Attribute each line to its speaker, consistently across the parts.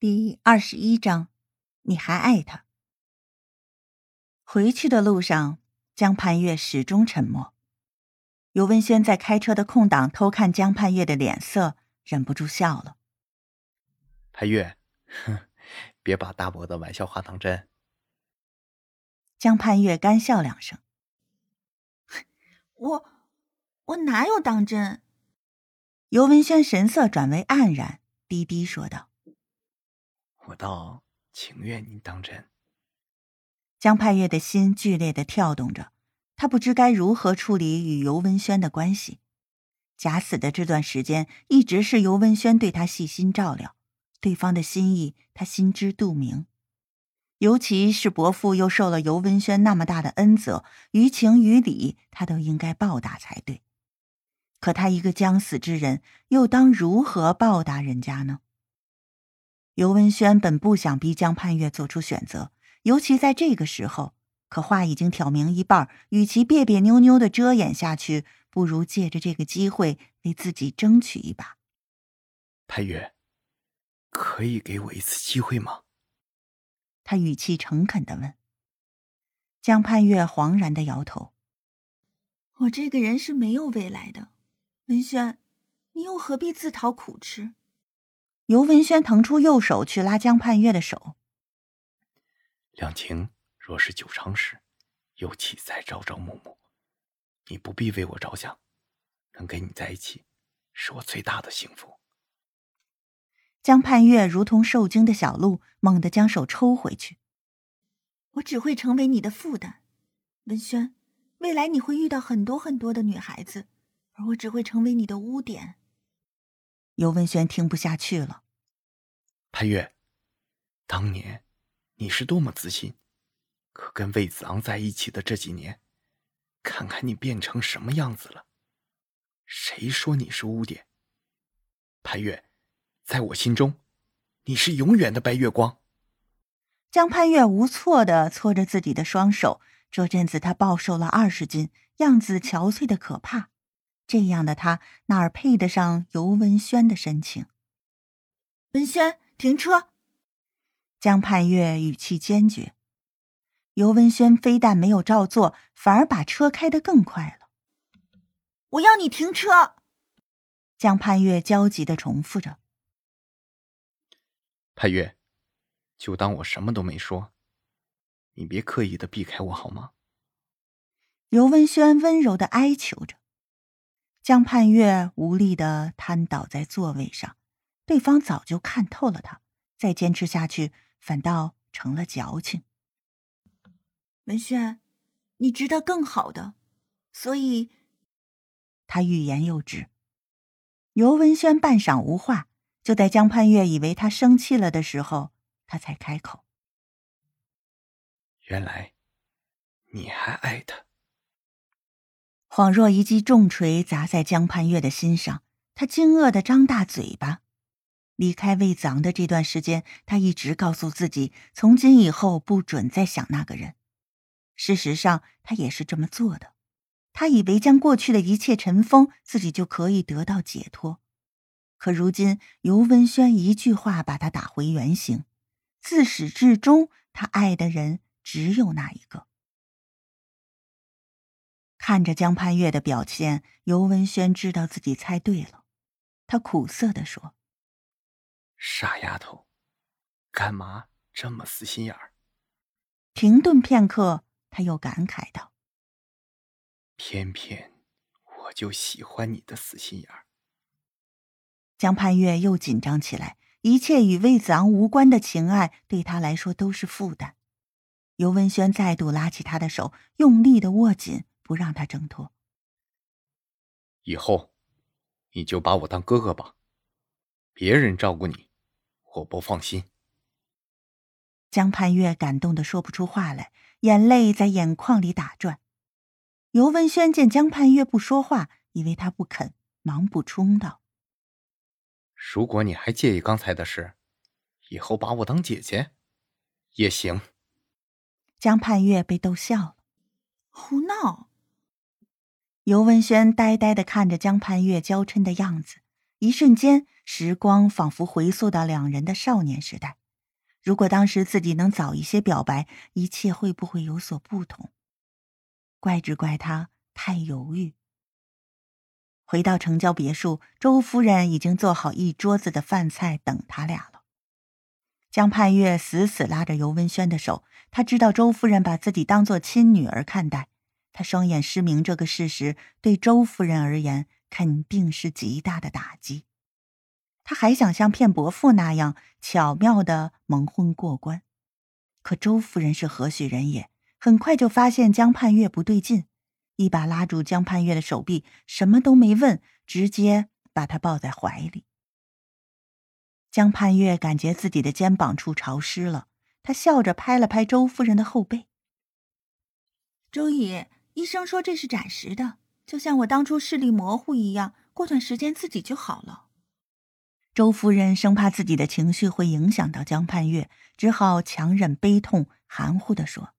Speaker 1: 第二十一章，你还爱他？回去的路上，江盼月始终沉默。尤文轩在开车的空档偷看江盼月的脸色，忍不住笑了。
Speaker 2: 盼月，哼，别把大伯的玩笑话当真。
Speaker 1: 江盼月干笑两声。
Speaker 3: 我，我哪有当真？
Speaker 1: 尤文轩神色转为黯然，低低说道。
Speaker 2: 我倒情愿你当真。
Speaker 1: 江盼月的心剧烈的跳动着，他不知该如何处理与尤文轩的关系。假死的这段时间，一直是尤文轩对他细心照料，对方的心意他心知肚明。尤其是伯父又受了尤文轩那么大的恩泽，于情于理他都应该报答才对。可他一个将死之人，又当如何报答人家呢？尤文轩本不想逼江盼月做出选择，尤其在这个时候。可话已经挑明一半，与其别别扭扭的遮掩下去，不如借着这个机会为自己争取一把。
Speaker 2: 盼月，可以给我一次机会吗？
Speaker 1: 他语气诚恳的问。江盼月惶然的摇头：“
Speaker 3: 我这个人是没有未来的，文轩，你又何必自讨苦吃？”
Speaker 1: 尤文轩腾出右手去拉江盼月的手。
Speaker 2: 两情若是久长时，又岂在朝朝暮暮？你不必为我着想，能跟你在一起，是我最大的幸福。
Speaker 1: 江盼月如同受惊的小鹿，猛地将手抽回去。
Speaker 3: 我只会成为你的负担，文轩。未来你会遇到很多很多的女孩子，而我只会成为你的污点。
Speaker 1: 尤文轩听不下去了。
Speaker 2: 潘越，当年你是多么自信，可跟魏子昂在一起的这几年，看看你变成什么样子了。谁说你是污点？潘越，在我心中，你是永远的白月光。
Speaker 1: 江潘越无措的搓着自己的双手，这阵子他暴瘦了二十斤，样子憔悴的可怕。这样的他哪儿配得上尤文轩的深情？
Speaker 3: 文轩，停车！
Speaker 1: 江盼月语气坚决。尤文轩非但没有照做，反而把车开得更快了。
Speaker 3: 我要你停车！
Speaker 1: 江盼月焦急的重复着。
Speaker 2: 盼月，就当我什么都没说，你别刻意的避开我好吗？
Speaker 1: 尤文轩温柔的哀求着。江盼月无力的瘫倒在座位上，对方早就看透了他，再坚持下去反倒成了矫情。
Speaker 3: 文轩，你值得更好的，所以，
Speaker 1: 他欲言又止。尤文轩半晌无话，就在江盼月以为他生气了的时候，他才开口：“
Speaker 2: 原来，你还爱他。”
Speaker 1: 恍若一记重锤砸在江盼月的心上，他惊愕的张大嘴巴。离开魏子昂的这段时间，他一直告诉自己，从今以后不准再想那个人。事实上，他也是这么做的。他以为将过去的一切尘封，自己就可以得到解脱。可如今，尤文轩一句话把他打回原形。自始至终，他爱的人只有那一个。看着江盼月的表现，尤文轩知道自己猜对了。他苦涩的说：“
Speaker 2: 傻丫头，干嘛这么死心眼儿？”
Speaker 1: 停顿片刻，他又感慨道：“
Speaker 2: 偏偏我就喜欢你的死心眼儿。”
Speaker 1: 江盼月又紧张起来，一切与魏子昂无关的情爱对他来说都是负担。尤文轩再度拉起他的手，用力的握紧。不让他挣脱。
Speaker 2: 以后，你就把我当哥哥吧，别人照顾你，我不放心。
Speaker 1: 江盼月感动的说不出话来，眼泪在眼眶里打转。尤文轩见江盼月不说话，以为他不肯，忙补充道：“
Speaker 2: 如果你还介意刚才的事，以后把我当姐姐，也行。”
Speaker 1: 江盼月被逗笑了，
Speaker 3: 胡闹。
Speaker 1: 尤文轩呆呆的看着江盼月娇嗔的样子，一瞬间，时光仿佛回溯到两人的少年时代。如果当时自己能早一些表白，一切会不会有所不同？怪只怪他太犹豫。回到城郊别墅，周夫人已经做好一桌子的饭菜等他俩了。江盼月死死拉着尤文轩的手，他知道周夫人把自己当做亲女儿看待，他双眼失明这个事实对周夫人而言肯定是极大的打击。他还想像骗伯父那样巧妙的蒙混过关，可周夫人是何许人也？很快就发现江盼月不对劲。一把拉住江盼月的手臂，什么都没问，直接把他抱在怀里。江盼月感觉自己的肩膀处潮湿了，他笑着拍了拍周夫人的后背。
Speaker 3: 周姨，医生说这是暂时的，就像我当初视力模糊一样，过段时间自己就好了。
Speaker 1: 周夫人生怕自己的情绪会影响到江盼月，只好强忍悲痛，含糊地说：“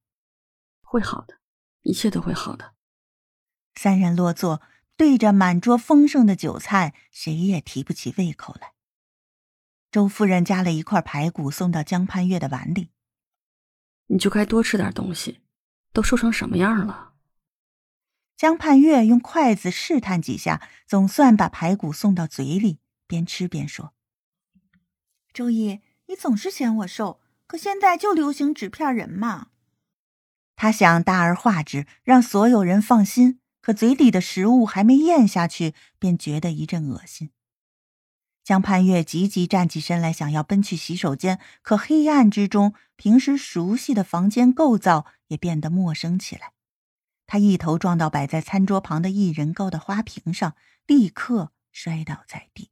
Speaker 4: 会好的，一切都会好的。”
Speaker 1: 三人落座，对着满桌丰盛的酒菜，谁也提不起胃口来。周夫人夹了一块排骨送到江盼月的碗里，
Speaker 4: 你就该多吃点东西，都瘦成什么样了？
Speaker 1: 江盼月用筷子试探几下，总算把排骨送到嘴里，边吃边说：“
Speaker 3: 周姨，你总是嫌我瘦，可现在就流行纸片人嘛。”
Speaker 1: 他想大而化之，让所有人放心。可嘴里的食物还没咽下去，便觉得一阵恶心。江盼月急急站起身来，想要奔去洗手间，可黑暗之中，平时熟悉的房间构造也变得陌生起来。他一头撞到摆在餐桌旁的一人高的花瓶上，立刻摔倒在地。